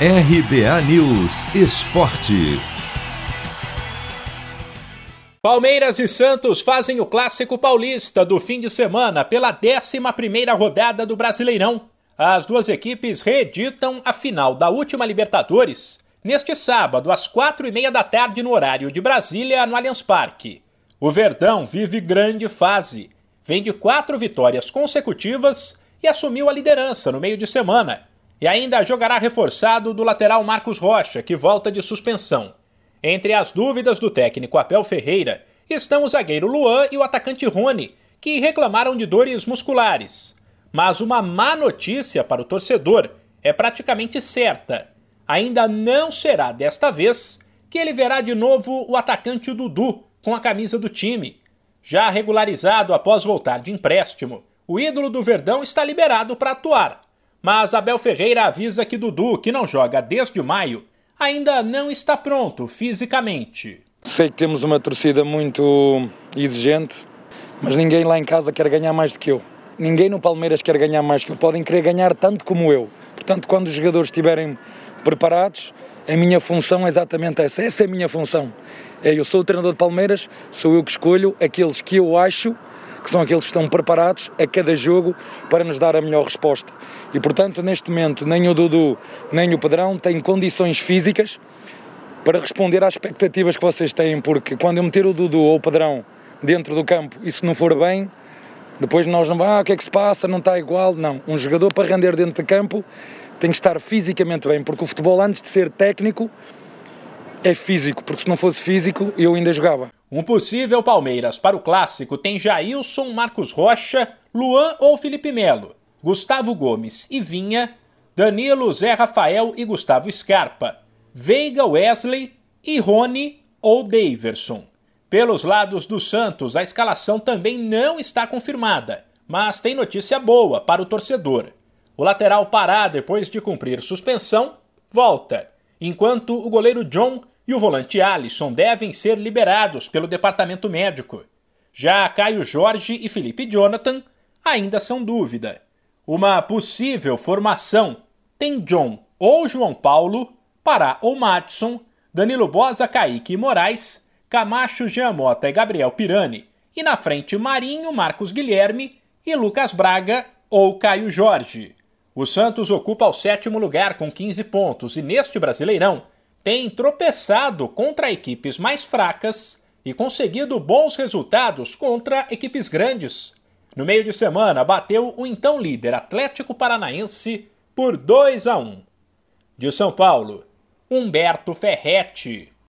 RBA News Esporte. Palmeiras e Santos fazem o clássico paulista do fim de semana pela 11 rodada do Brasileirão. As duas equipes reeditam a final da última Libertadores neste sábado, às quatro e meia da tarde, no horário de Brasília, no Allianz Parque. O Verdão vive grande fase. Vem de quatro vitórias consecutivas e assumiu a liderança no meio de semana. E ainda jogará reforçado do lateral Marcos Rocha, que volta de suspensão. Entre as dúvidas do técnico Abel Ferreira estão o zagueiro Luan e o atacante Rony, que reclamaram de dores musculares. Mas uma má notícia para o torcedor é praticamente certa. Ainda não será desta vez que ele verá de novo o atacante Dudu com a camisa do time. Já regularizado após voltar de empréstimo, o ídolo do Verdão está liberado para atuar. Mas Abel Ferreira avisa que Dudu, que não joga desde maio, ainda não está pronto fisicamente. Sei que temos uma torcida muito exigente, mas ninguém lá em casa quer ganhar mais do que eu. Ninguém no Palmeiras quer ganhar mais que eu. Podem querer ganhar tanto como eu. Portanto, quando os jogadores estiverem preparados, a minha função é exatamente essa. Essa é a minha função. É, eu sou o treinador de Palmeiras, sou eu que escolho aqueles que eu acho que são aqueles que estão preparados a cada jogo para nos dar a melhor resposta. E portanto, neste momento, nem o Dudu nem o Pedrão têm condições físicas para responder às expectativas que vocês têm, porque quando eu meter o Dudu ou o Pedrão dentro do campo e se não for bem, depois nós não vamos, ah, o que é que se passa, não está igual. Não, um jogador para render dentro de campo tem que estar fisicamente bem, porque o futebol, antes de ser técnico, é físico, porque se não fosse físico, eu ainda jogava. Um possível Palmeiras para o clássico tem Jailson, Marcos Rocha, Luan ou Felipe Melo, Gustavo Gomes e Vinha, Danilo, Zé Rafael e Gustavo Scarpa, Veiga, Wesley e Rony ou Daverson. Pelos lados do Santos, a escalação também não está confirmada, mas tem notícia boa para o torcedor. O lateral Pará, depois de cumprir suspensão, volta, enquanto o goleiro John e o volante Alisson devem ser liberados pelo departamento médico. Já Caio Jorge e Felipe Jonathan ainda são dúvida. Uma possível formação tem John ou João Paulo, Pará ou Matson, Danilo Bosa, Kaique e Moraes, Camacho, Giamota e Gabriel Pirani, e na frente Marinho, Marcos Guilherme e Lucas Braga ou Caio Jorge. O Santos ocupa o sétimo lugar com 15 pontos e neste Brasileirão tem tropeçado contra equipes mais fracas e conseguido bons resultados contra equipes grandes. No meio de semana, bateu o então líder Atlético Paranaense por 2 a 1. De São Paulo, Humberto Ferretti.